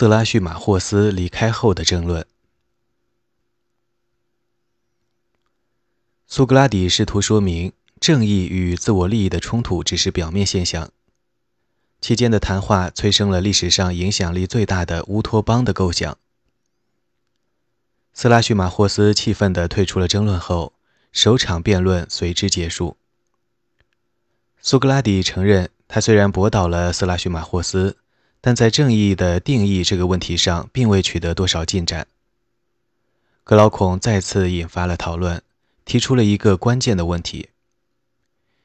色拉叙马霍斯离开后的争论。苏格拉底试图说明，正义与自我利益的冲突只是表面现象。期间的谈话催生了历史上影响力最大的乌托邦的构想。色拉叙马霍斯气愤地退出了争论后，首场辩论随之结束。苏格拉底承认，他虽然驳倒了色拉叙马霍斯，但在正义的定义这个问题上并未取得多少进展。格劳孔再次引发了讨论。提出了一个关键的问题：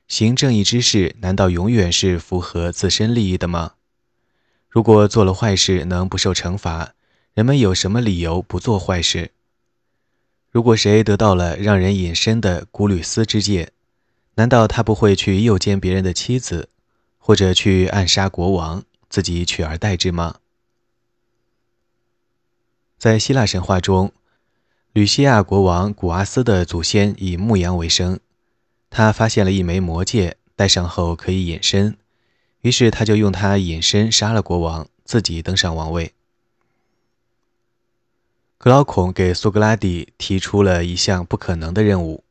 行正义之事，难道永远是符合自身利益的吗？如果做了坏事能不受惩罚，人们有什么理由不做坏事？如果谁得到了让人隐身的古吕斯之戒，难道他不会去诱奸别人的妻子，或者去暗杀国王，自己取而代之吗？在希腊神话中。吕西亚国王古阿斯的祖先以牧羊为生，他发现了一枚魔戒，戴上后可以隐身，于是他就用它隐身杀了国王，自己登上王位。格劳孔给苏格拉底提出了一项不可能的任务，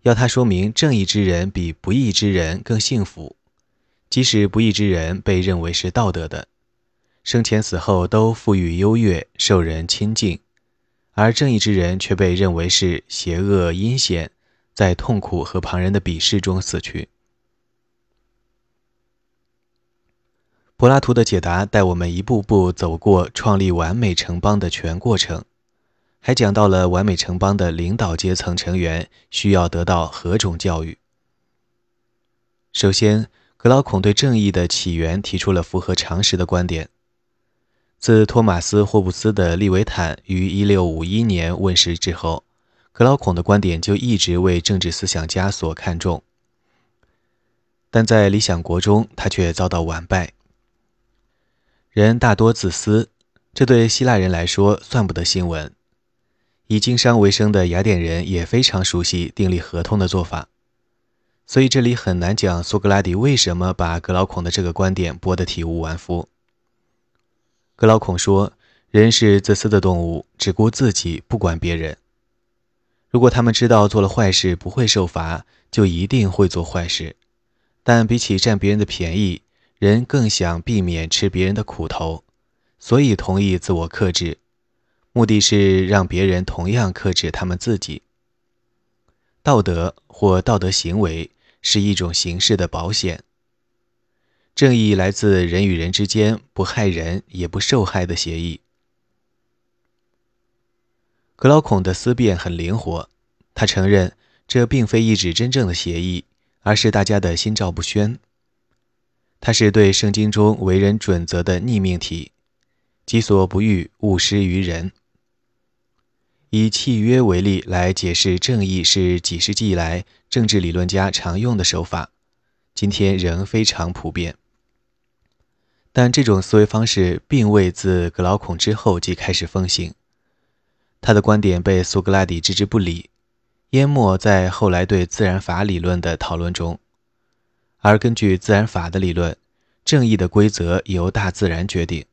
要他说明正义之人比不义之人更幸福，即使不义之人被认为是道德的，生前死后都富裕优越，受人亲近。而正义之人却被认为是邪恶阴险，在痛苦和旁人的鄙视中死去。柏拉图的解答带我们一步步走过创立完美城邦的全过程，还讲到了完美城邦的领导阶层成员需要得到何种教育。首先，格劳孔对正义的起源提出了符合常识的观点。自托马斯·霍布斯的《利维坦》于1651年问世之后，格劳孔的观点就一直为政治思想家所看重。但在《理想国》中，他却遭到完败。人大多自私，这对希腊人来说算不得新闻。以经商为生的雅典人也非常熟悉订立合同的做法，所以这里很难讲苏格拉底为什么把格劳孔的这个观点驳得体无完肤。格劳孔说：“人是自私的动物，只顾自己，不管别人。如果他们知道做了坏事不会受罚，就一定会做坏事。但比起占别人的便宜，人更想避免吃别人的苦头，所以同意自我克制，目的是让别人同样克制他们自己。道德或道德行为是一种形式的保险。”正义来自人与人之间不害人也不受害的协议。格劳孔的思辨很灵活，他承认这并非一纸真正的协议，而是大家的心照不宣。它是对圣经中为人准则的逆命题：“己所不欲，勿施于人。”以契约为例来解释正义，是几世纪以来政治理论家常用的手法，今天仍非常普遍。但这种思维方式并未自格劳孔之后即开始风行，他的观点被苏格拉底置之不理，淹没在后来对自然法理论的讨论中。而根据自然法的理论，正义的规则由大自然决定。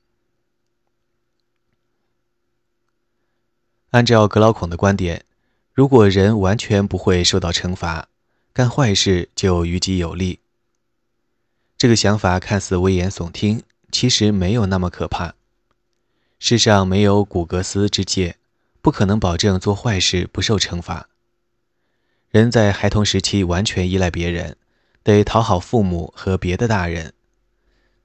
按照格劳孔的观点，如果人完全不会受到惩罚，干坏事就于己有利。这个想法看似危言耸听。其实没有那么可怕。世上没有古格斯之戒，不可能保证做坏事不受惩罚。人在孩童时期完全依赖别人，得讨好父母和别的大人。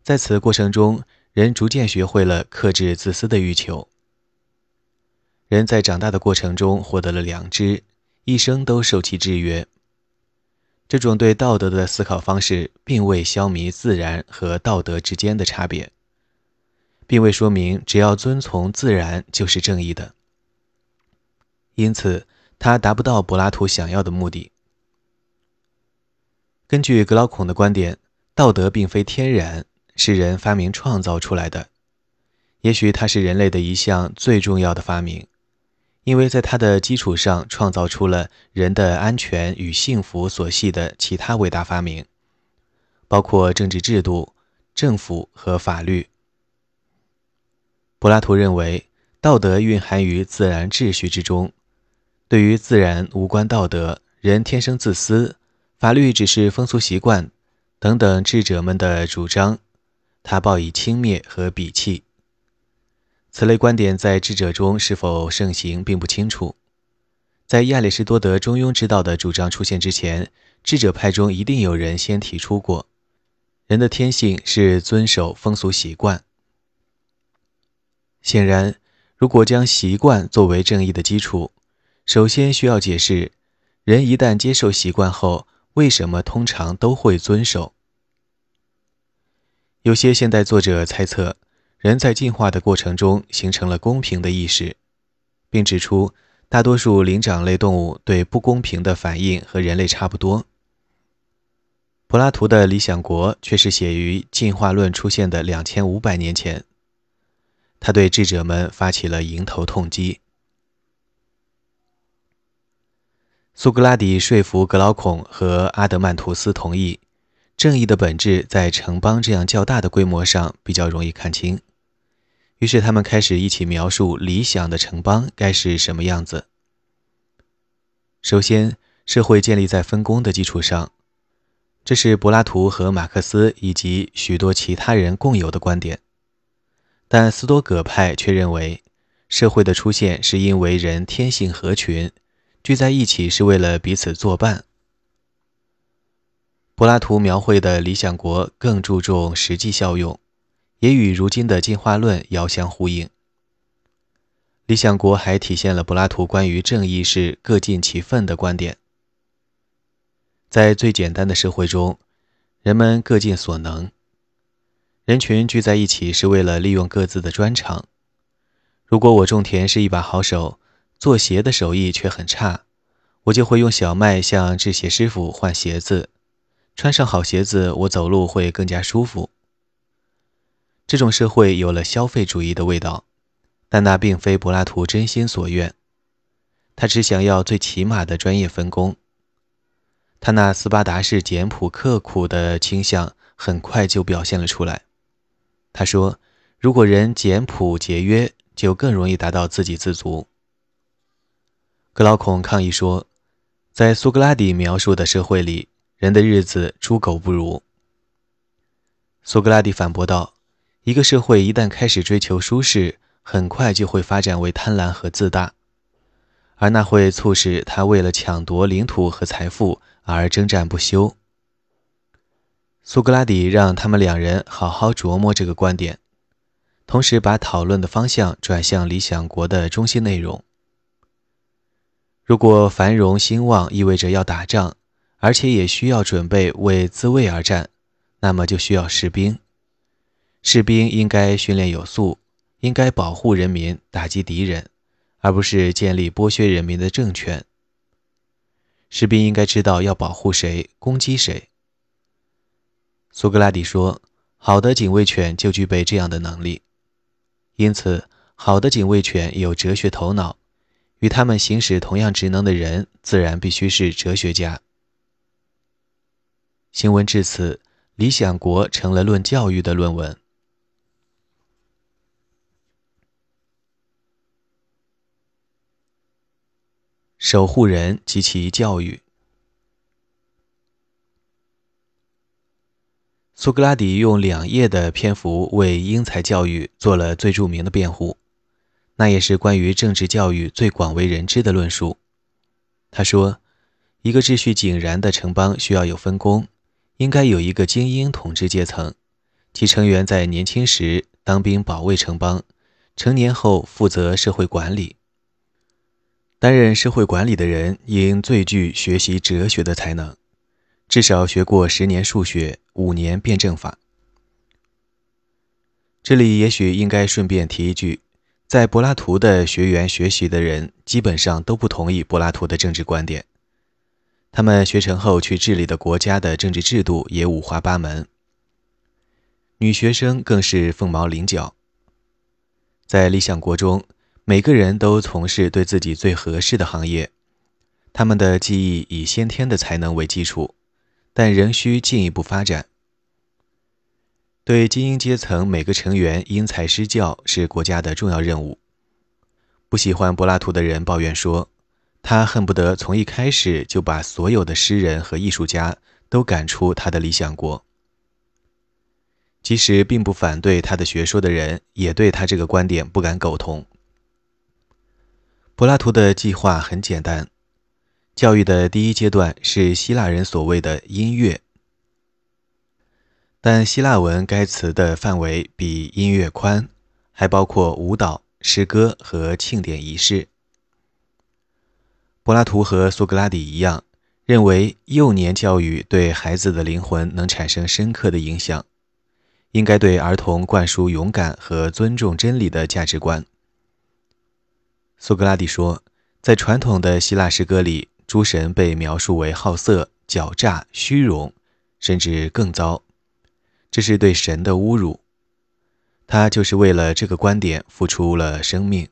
在此过程中，人逐渐学会了克制自私的欲求。人在长大的过程中获得了良知，一生都受其制约。这种对道德的思考方式，并未消弭自然和道德之间的差别，并未说明只要遵从自然就是正义的。因此，他达不到柏拉图想要的目的。根据格劳孔的观点，道德并非天然，是人发明创造出来的。也许它是人类的一项最重要的发明。因为在它的基础上创造出了人的安全与幸福所系的其他伟大发明，包括政治制度、政府和法律。柏拉图认为，道德蕴含于自然秩序之中，对于自然无关道德，人天生自私，法律只是风俗习惯等等智者们的主张，他报以轻蔑和鄙弃。此类观点在智者中是否盛行，并不清楚。在亚里士多德中庸之道的主张出现之前，智者派中一定有人先提出过：人的天性是遵守风俗习惯。显然，如果将习惯作为正义的基础，首先需要解释，人一旦接受习惯后，为什么通常都会遵守。有些现代作者猜测，人在进化的过程中形成了公平的意识，并指出，大多数灵长类动物对不公平的反应和人类差不多。柏拉图的《理想国》却是写于进化论出现的两千五百年前。他对智者们发起了迎头痛击。苏格拉底说服格劳孔和阿德曼图斯同意，正义的本质在城邦这样较大的规模上比较容易看清。于是他们开始一起描述理想的城邦该是什么样子。首先，社会建立在分工的基础上，这是柏拉图和马克思以及许多其他人共有的观点。但斯多葛派却认为，社会的出现是因为人天性合群，聚在一起是为了彼此作伴。柏拉图描绘的理想国更注重实际效用，也与如今的进化论遥相呼应。理想国还体现了柏拉图关于正义是各尽其分的观点。在最简单的社会中，人们各尽所能。人群聚在一起是为了利用各自的专长。如果我种田是一把好手，做鞋的手艺却很差，我就会用小麦向制鞋师傅换鞋子。穿上好鞋子，我走路会更加舒服。这种社会有了消费主义的味道，但那并非柏拉图真心所愿。他只想要最起码的专业分工。他那斯巴达式简朴刻苦的倾向很快就表现了出来。他说：“如果人简朴节约，就更容易达到自给自足。”格劳孔抗议说：“在苏格拉底描述的社会里，人的日子猪狗不如。”苏格拉底反驳道：“一个社会一旦开始追求舒适，很快就会发展为贪婪和自大，而那会促使他为了抢夺领土和财富而征战不休。”苏格拉底让他们两人好好琢磨这个观点，同时把讨论的方向转向理想国的中心内容。如果繁荣兴旺意味着要打仗，而且也需要准备为自卫而战，那么就需要士兵。士兵应该训练有素，应该保护人民、打击敌人，而不是建立剥削人民的政权。士兵应该知道要保护谁，攻击谁。苏格拉底说：“好的警卫犬就具备这样的能力，因此，好的警卫犬有哲学头脑。与他们行使同样职能的人，自然必须是哲学家。”行文至此，《理想国》成了论教育的论文。守护人及其教育。苏格拉底用两页的篇幅为英才教育做了最著名的辩护，那也是关于政治教育最广为人知的论述。他说，一个秩序井然的城邦需要有分工，应该有一个精英统治阶层，其成员在年轻时当兵保卫城邦，成年后负责社会管理。担任社会管理的人应最具学习哲学的才能。至少学过十年数学，五年辩证法。这里也许应该顺便提一句，在柏拉图的学员学习的人，基本上都不同意柏拉图的政治观点。他们学成后去治理的国家的政治制度也五花八门。女学生更是凤毛麟角。在理想国中，每个人都从事对自己最合适的行业，他们的技艺以先天的才能为基础。但仍需进一步发展。对精英阶层每个成员因材施教是国家的重要任务。不喜欢柏拉图的人抱怨说，他恨不得从一开始就把所有的诗人和艺术家都赶出他的理想国。即使并不反对他的学说的人，也对他这个观点不敢苟同。柏拉图的计划很简单，教育的第一阶段是希腊人所谓的音乐。但希腊文该词的范围比音乐宽，还包括舞蹈、诗歌和庆典仪式。柏拉图和苏格拉底一样，认为幼年教育对孩子的灵魂能产生深刻的影响，应该对儿童灌输勇敢和尊重真理的价值观。苏格拉底说，在传统的希腊诗歌里，诸神被描述为好色、狡诈、虚荣，甚至更糟。这是对神的侮辱，他就是为了这个观点付出了生命。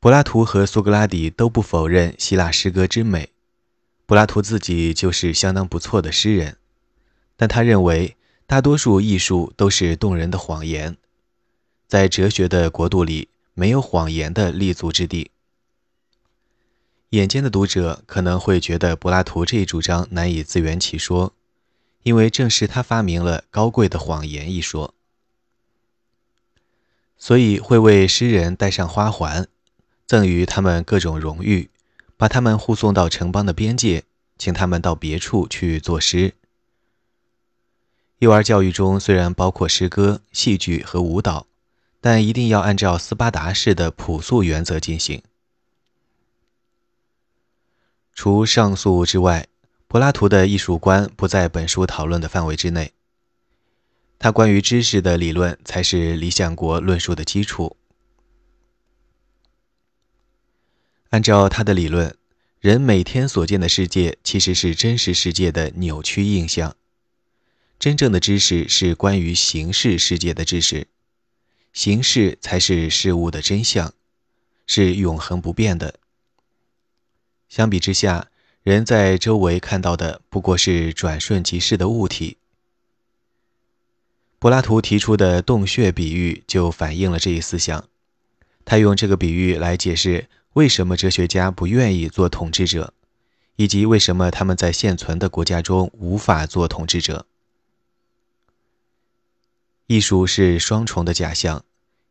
柏拉图和苏格拉底都不否认希腊诗歌之美，柏拉图自己就是相当不错的诗人，但他认为大多数艺术都是动人的谎言，在哲学的国度里没有谎言的立足之地。眼尖的读者可能会觉得柏拉图这一主张难以自圆其说。因为正是他发明了“高贵的谎言”一说，所以会为诗人戴上花环，赠予他们各种荣誉，把他们护送到城邦的边界，请他们到别处去作诗。幼儿教育中虽然包括诗歌、戏剧和舞蹈，但一定要按照斯巴达式的朴素原则进行。除上述之外。柏拉图的艺术观不在本书讨论的范围之内。他关于知识的理论才是《理想国》论述的基础。按照他的理论，人每天所见的世界其实是真实世界的扭曲印象。真正的知识是关于形式世界的知识，形式才是事物的真相，是永恒不变的。相比之下，人在周围看到的不过是转瞬即逝的物体。柏拉图提出的洞穴比喻就反映了这一思想。他用这个比喻来解释为什么哲学家不愿意做统治者，以及为什么他们在现存的国家中无法做统治者。艺术是双重的假象，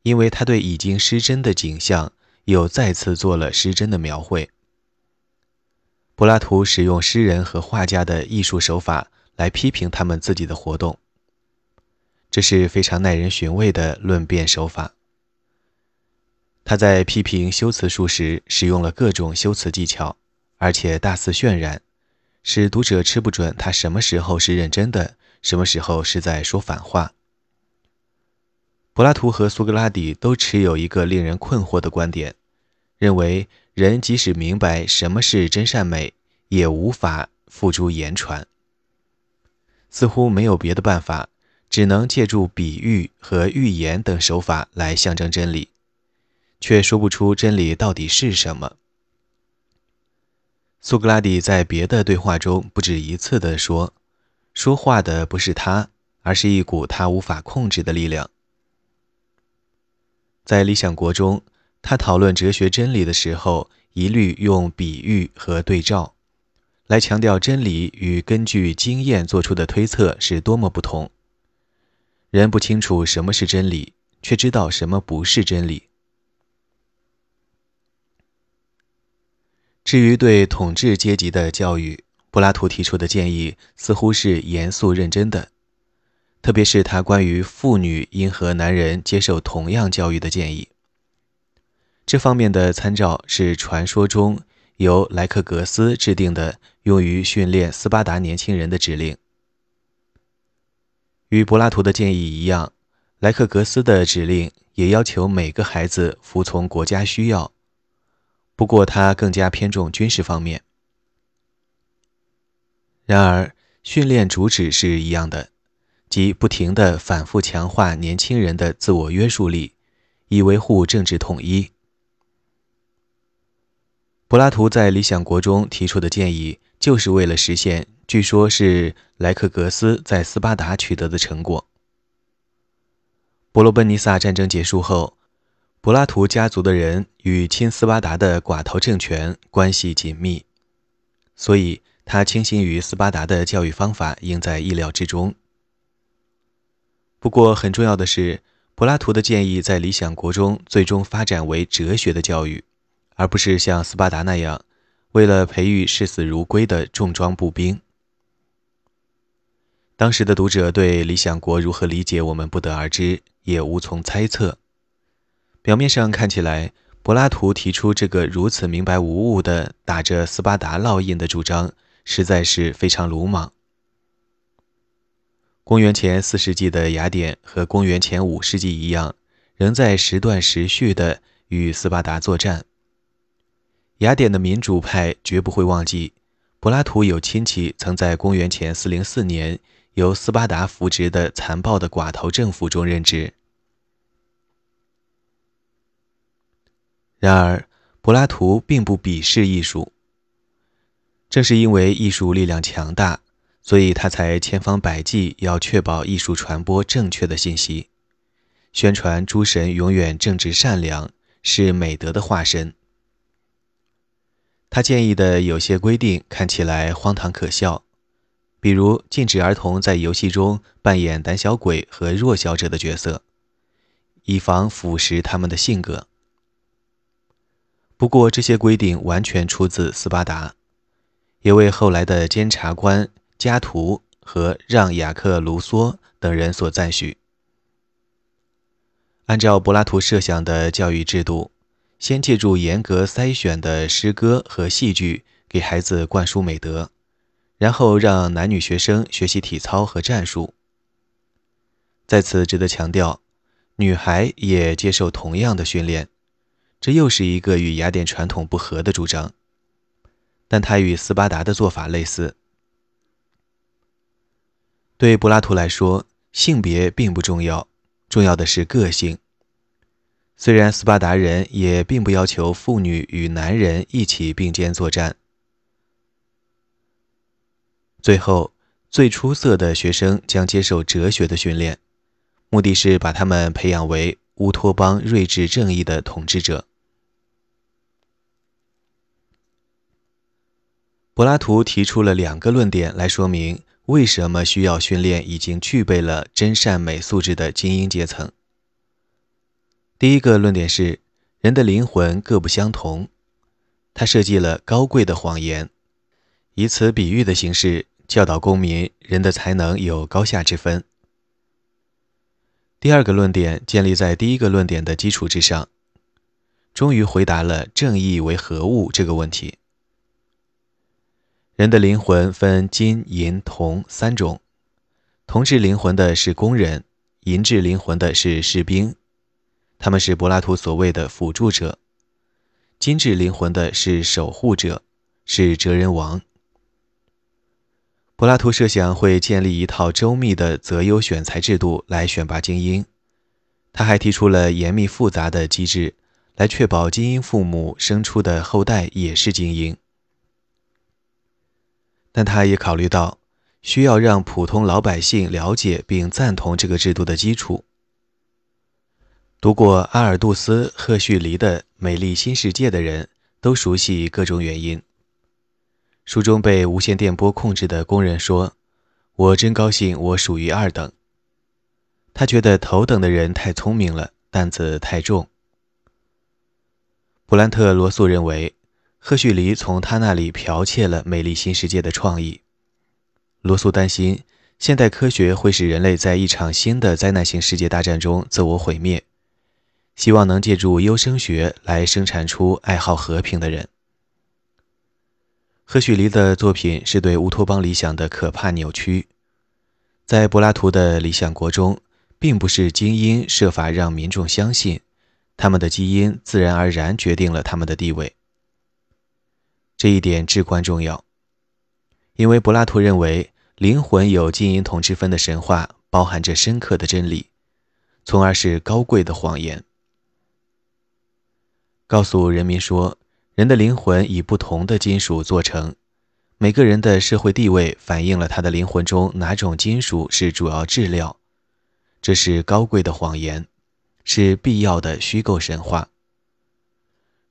因为他对已经失真的景象又再次做了失真的描绘。柏拉图使用诗人和画家的艺术手法来批评他们自己的活动，这是非常耐人寻味的论辩手法。他在批评修辞术时使用了各种修辞技巧，而且大肆渲染，使读者吃不准他什么时候是认真的，什么时候是在说反话。柏拉图和苏格拉底都持有一个令人困惑的观点，认为。人即使明白什么是真善美，也无法付诸言传。似乎没有别的办法，只能借助比喻和寓言等手法来象征真理，却说不出真理到底是什么。苏格拉底在别的对话中不止一次地说：“说话的不是他，而是一股他无法控制的力量。”在《理想国》中。他讨论哲学真理的时候，一律用比喻和对照，来强调真理与根据经验做出的推测是多么不同。人不清楚什么是真理，却知道什么不是真理。至于对统治阶级的教育，柏拉图提出的建议似乎是严肃认真的，特别是他关于妇女应和男人接受同样教育的建议。这方面的参照是传说中由莱克格斯制定的用于训练斯巴达年轻人的指令。与柏拉图的建议一样，莱克格斯的指令也要求每个孩子服从国家需要，不过他更加偏重军事方面。然而，训练主旨是一样的，即不停地反复强化年轻人的自我约束力，以维护政治统一。柏拉图在《理想国》中提出的建议，就是为了实现，据说是莱克格斯在斯巴达取得的成果。伯罗奔尼撒战争结束后，柏拉图家族的人与亲斯巴达的寡头政权关系紧密，所以他倾心于斯巴达的教育方法，应在意料之中。不过，很重要的是。柏拉图的建议在理想国中最终发展为哲学的教育，而不是像斯巴达那样，为了培育视死如归的重装步兵。当时的读者对理想国如何理解，我们不得而知，也无从猜测。表面上看起来，柏拉图提出这个如此明白无误的打着斯巴达烙印的主张，实在是非常鲁莽。公元前四世纪的雅典和公元前五世纪一样，仍在时断时续地与斯巴达作战。雅典的民主派绝不会忘记，柏拉图有亲戚曾在公元前四零四年由斯巴达扶植的残暴的寡头政府中任职。然而，柏拉图并不鄙视艺术，正是因为艺术力量强大。所以他才千方百计要确保艺术传播正确的信息，宣传诸神永远正直善良，是美德的化身。他建议的有些规定看起来荒唐可笑，比如禁止儿童在游戏中扮演胆小鬼和弱小者的角色，以防腐蚀他们的性格。不过这些规定完全出自斯巴达，也为后来的监察官。加图和让·雅克·卢梭等人所赞许。按照柏拉图设想的教育制度，先借助严格筛选的诗歌和戏剧给孩子灌输美德，然后让男女学生学习体操和战术。在此值得强调，女孩也接受同样的训练。这又是一个与雅典传统不合的主张，但它与斯巴达的做法类似。对柏拉图来说，性别并不重要，重要的是个性。虽然斯巴达人也并不要求妇女与男人一起并肩作战。最后，最出色的学生将接受哲学的训练，目的是把他们培养为乌托邦睿智正义的统治者。柏拉图提出了两个论点来说明。为什么需要训练已经具备了真善美素质的精英阶层？第一个论点是，人的灵魂各不相同。他设计了高贵的谎言，以此比喻的形式教导公民，人的才能有高下之分。第二个论点建立在第一个论点的基础之上，终于回答了正义为何物这个问题。人的灵魂分金银铜三种，铜质灵魂的是工人，银质灵魂的是士兵，他们是柏拉图所谓的辅助者；金质灵魂的是守护者，是哲人王。柏拉图设想会建立一套周密的择优选材制度来选拔精英，他还提出了严密复杂的机制，来确保精英父母生出的后代也是精英。但他也考虑到需要让普通老百姓了解并赞同这个制度的基础。读过阿尔杜斯·赫胥黎的《美丽新世界》的人都熟悉各种原因。书中被无线电波控制的工人说：“我真高兴，我属于二等。”他觉得头等的人太聪明了，担子太重。布兰特·罗素认为。赫胥黎从他那里剽窃了美丽新世界的创意。罗素担心现代科学会使人类在一场新的灾难性世界大战中自我毁灭，希望能借助优生学来生产出爱好和平的人。赫胥黎的作品是对乌托邦理想的可怕扭曲。在柏拉图的理想国中，并不是精英设法让民众相信，他们的基因自然而然决定了他们的地位。这一点至关重要，因为柏拉图认为灵魂有金银铜之分的神话包含着深刻的真理，从而是高贵的谎言。告诉人民说，人的灵魂以不同的金属做成，每个人的社会地位反映了他的灵魂中哪种金属是主要质料，这是高贵的谎言，是必要的虚构神话。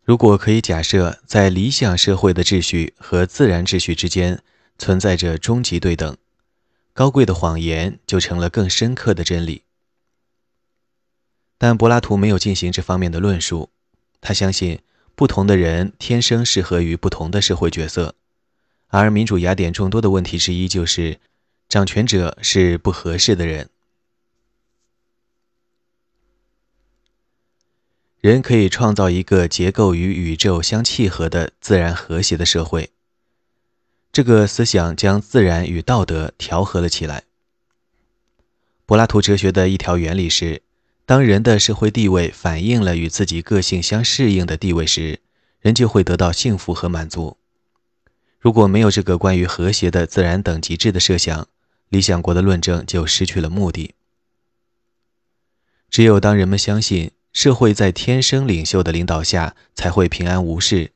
如果可以假设在理想社会的秩序和自然秩序之间存在着终极对等，高贵的谎言就成了更深刻的真理。但柏拉图没有进行这方面的论述，他相信不同的人天生适合于不同的社会角色。而民主雅典众多的问题之一就是，掌权者是不合适的人。人可以创造一个结构与宇宙相契合的自然和谐的社会。这个思想将自然与道德调和了起来。柏拉图哲学的一条原理是：当人的社会地位反映了与自己个性相适应的地位时，人就会得到幸福和满足。如果没有这个关于和谐的自然等级制的设想，理想国的论证就失去了目的。只有当人们相信社会在天生领袖的领导下才会平安无事，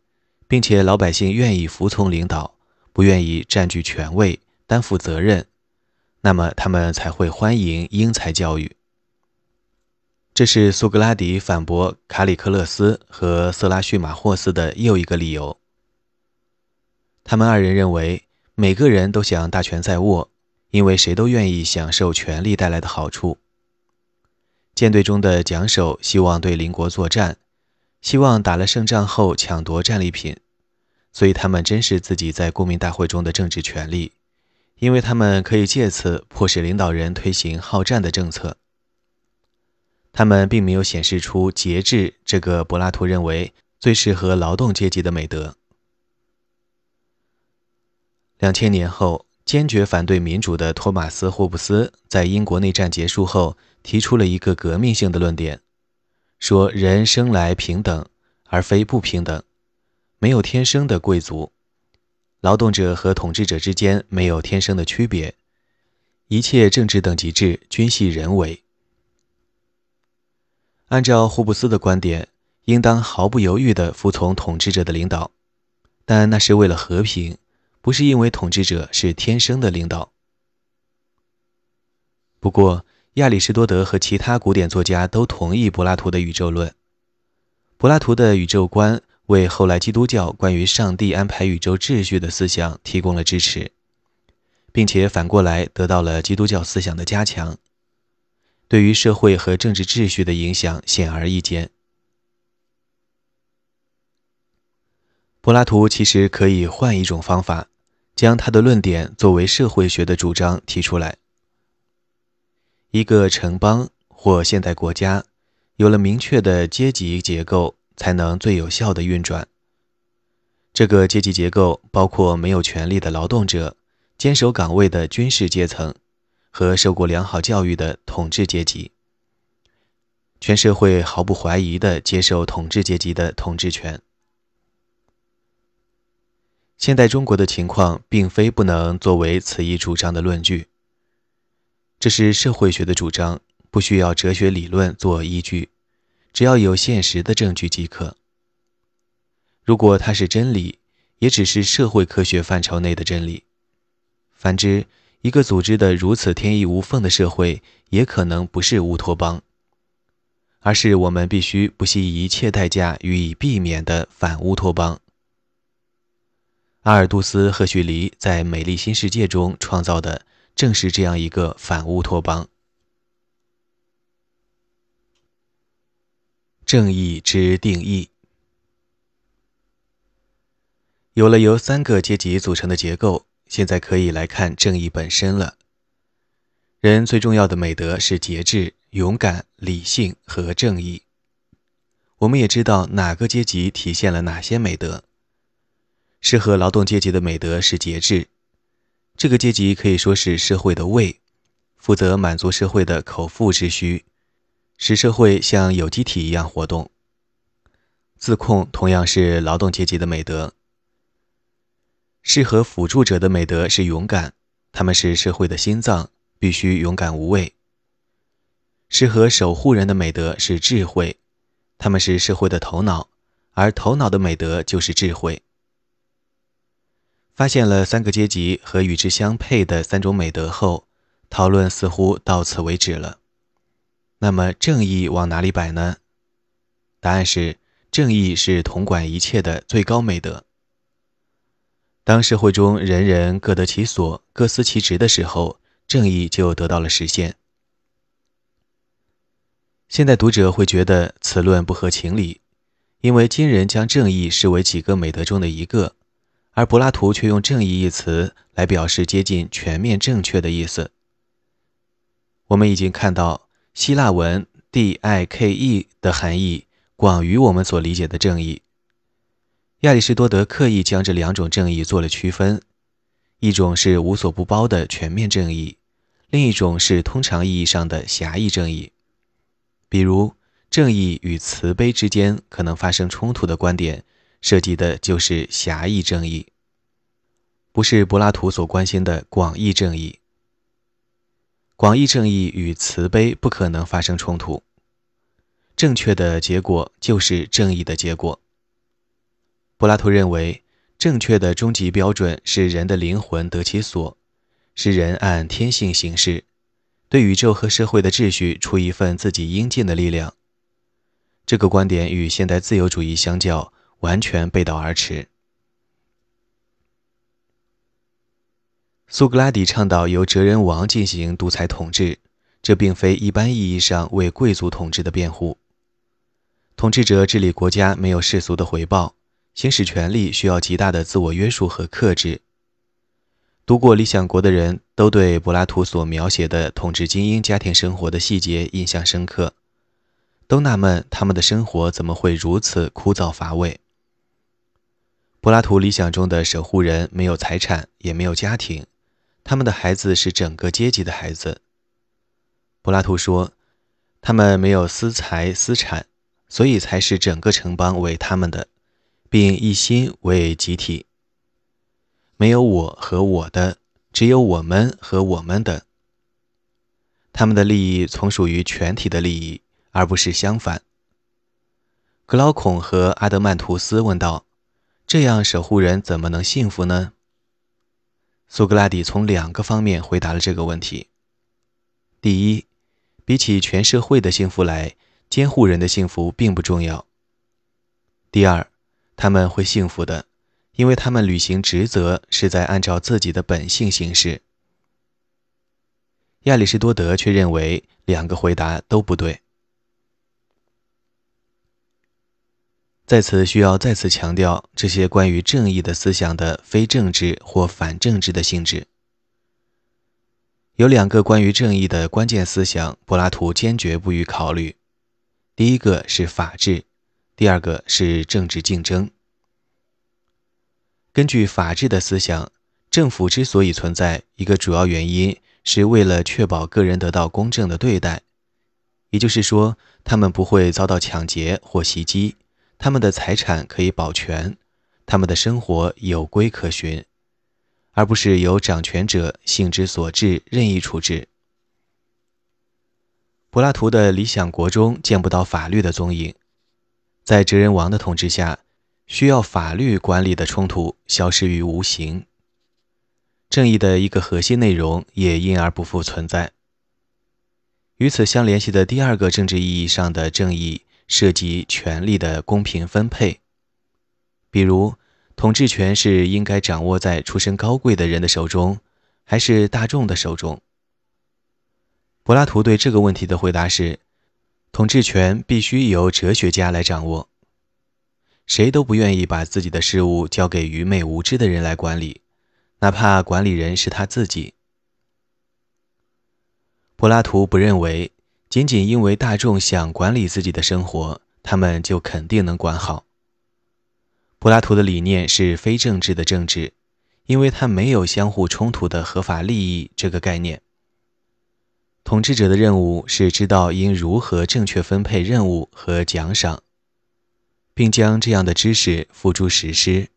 并且老百姓愿意服从领导，不愿意占据权位、担负责任，那么他们才会欢迎英才教育。这是苏格拉底反驳卡里克勒斯和色拉叙马霍斯的又一个理由。他们二人认为，每个人都想大权在握，因为谁都愿意享受权力带来的好处。舰队中的桨手希望对邻国作战，希望打了胜仗后抢夺战利品，所以他们珍视自己在公民大会中的政治权利，因为他们可以借此迫使领导人推行好战的政策。他们并没有显示出节制这个柏拉图认为最适合劳动阶级的美德。两千年后，坚决反对民主的托马斯·霍布斯在英国内战结束后提出了一个革命性的论点，说人生来平等，而非不平等，没有天生的贵族，劳动者和统治者之间没有天生的区别，一切政治等级制均系人为。按照霍布斯的观点，应当毫不犹豫地服从统治者的领导，但那是为了和平。不是因为统治者是天生的领导。不过，亚里士多德和其他古典作家都同意柏拉图的宇宙论。柏拉图的宇宙观为后来基督教关于上帝安排宇宙秩序的思想提供了支持，并且反过来得到了基督教思想的加强，对于社会和政治秩序的影响显而易见。柏拉图其实可以换一种方法。将他的论点作为社会学的主张提出来。一个城邦或现代国家，有了明确的阶级结构，才能最有效的运转。这个阶级结构包括没有权利的劳动者、坚守岗位的军事阶层和受过良好教育的统治阶级。全社会毫不怀疑地接受统治阶级的统治权。现代中国的情况并非不能作为此一主张的论据。这是社会学的主张，不需要哲学理论做依据，只要有现实的证据即可。如果它是真理，也只是社会科学范畴内的真理。反之，一个组织的如此天衣无缝的社会，也可能不是乌托邦，而是我们必须不惜一切代价予以避免的反乌托邦。阿尔杜斯·赫胥黎在《美丽新世界》中创造的正是这样一个反乌托邦。正义之定义，有了由三个阶级组成的结构，现在可以来看正义本身了。人最重要的美德是节制、勇敢、理性和正义。我们也知道哪个阶级体现了哪些美德。适合劳动阶级的美德是节制，这个阶级可以说是社会的胃，负责满足社会的口腹之需，使社会像有机体一样活动。自控同样是劳动阶级的美德。适合辅助者的美德是勇敢，他们是社会的心脏，必须勇敢无畏。适合守护人的美德是智慧，他们是社会的头脑，而头脑的美德就是智慧。发现了三个阶级和与之相配的三种美德后，讨论似乎到此为止了。那么正义往哪里摆呢？答案是，正义是统管一切的最高美德。当社会中人人各得其所、各司其职的时候，正义就得到了实现。现代读者会觉得此论不合情理，因为今人将正义视为几个美德中的一个。而柏拉图却用“正义”一词来表示接近全面正确的意思。我们已经看到，希腊文 “dike” 的含义广于我们所理解的正义。亚里士多德刻意将这两种正义做了区分：一种是无所不包的全面正义，另一种是通常意义上的狭义正义。比如，正义与慈悲之间可能发生冲突的观点。涉及的就是狭义正义，不是柏拉图所关心的广义正义。广义正义与慈悲不可能发生冲突，正确的结果就是正义的结果。柏拉图认为，正确的终极标准是人的灵魂得其所，是人按天性行事，对宇宙和社会的秩序出一份自己应尽的力量。这个观点与现代自由主义相较。完全背道而驰。苏格拉底倡导由哲人王进行独裁统治，这并非一般意义上为贵族统治的辩护。统治者治理国家没有世俗的回报，行使权力需要极大的自我约束和克制。读过《理想国》的人都对柏拉图所描写的统治精英家庭生活的细节印象深刻，都纳闷他们的生活怎么会如此枯燥乏味。柏拉图理想中的守护人没有财产，也没有家庭，他们的孩子是整个阶级的孩子。柏拉图说，他们没有私财私产，所以才是整个城邦为他们的，并一心为集体。没有我和我的，只有我们和我们的。他们的利益从属于全体的利益，而不是相反。格劳孔和阿德曼图斯问道。这样守护人怎么能幸福呢？苏格拉底从两个方面回答了这个问题。第一，比起全社会的幸福来，监护人的幸福并不重要。第二，他们会幸福的，因为他们履行职责是在按照自己的本性行事。亚里士多德却认为两个回答都不对。在此需要再次强调这些关于正义的思想的非政治或反政治的性质。有两个关于正义的关键思想，柏拉图坚决不予考虑。第一个是法治，第二个是政治竞争。根据法治的思想，政府之所以存在，一个主要原因是为了确保个人得到公正的对待，也就是说，他们不会遭到抢劫或袭击。他们的财产可以保全，他们的生活有规可循，而不是由掌权者性之所至任意处置。柏拉图的理想国中见不到法律的踪影，在哲人王的统治下，需要法律管理的冲突消失于无形，正义的一个核心内容也因而不复存在。与此相联系的第二个政治意义上的正义。涉及权力的公平分配，比如统治权是应该掌握在出身高贵的人的手中，还是大众的手中？柏拉图对这个问题的回答是：统治权必须由哲学家来掌握。谁都不愿意把自己的事物交给愚昧无知的人来管理，哪怕管理人是他自己。柏拉图不认为。仅仅因为大众想管理自己的生活，他们就肯定能管好。柏拉图的理念是非政治的政治，因为他没有相互冲突的合法利益这个概念。统治者的任务是知道应如何正确分配任务和奖赏，并将这样的知识付诸实施。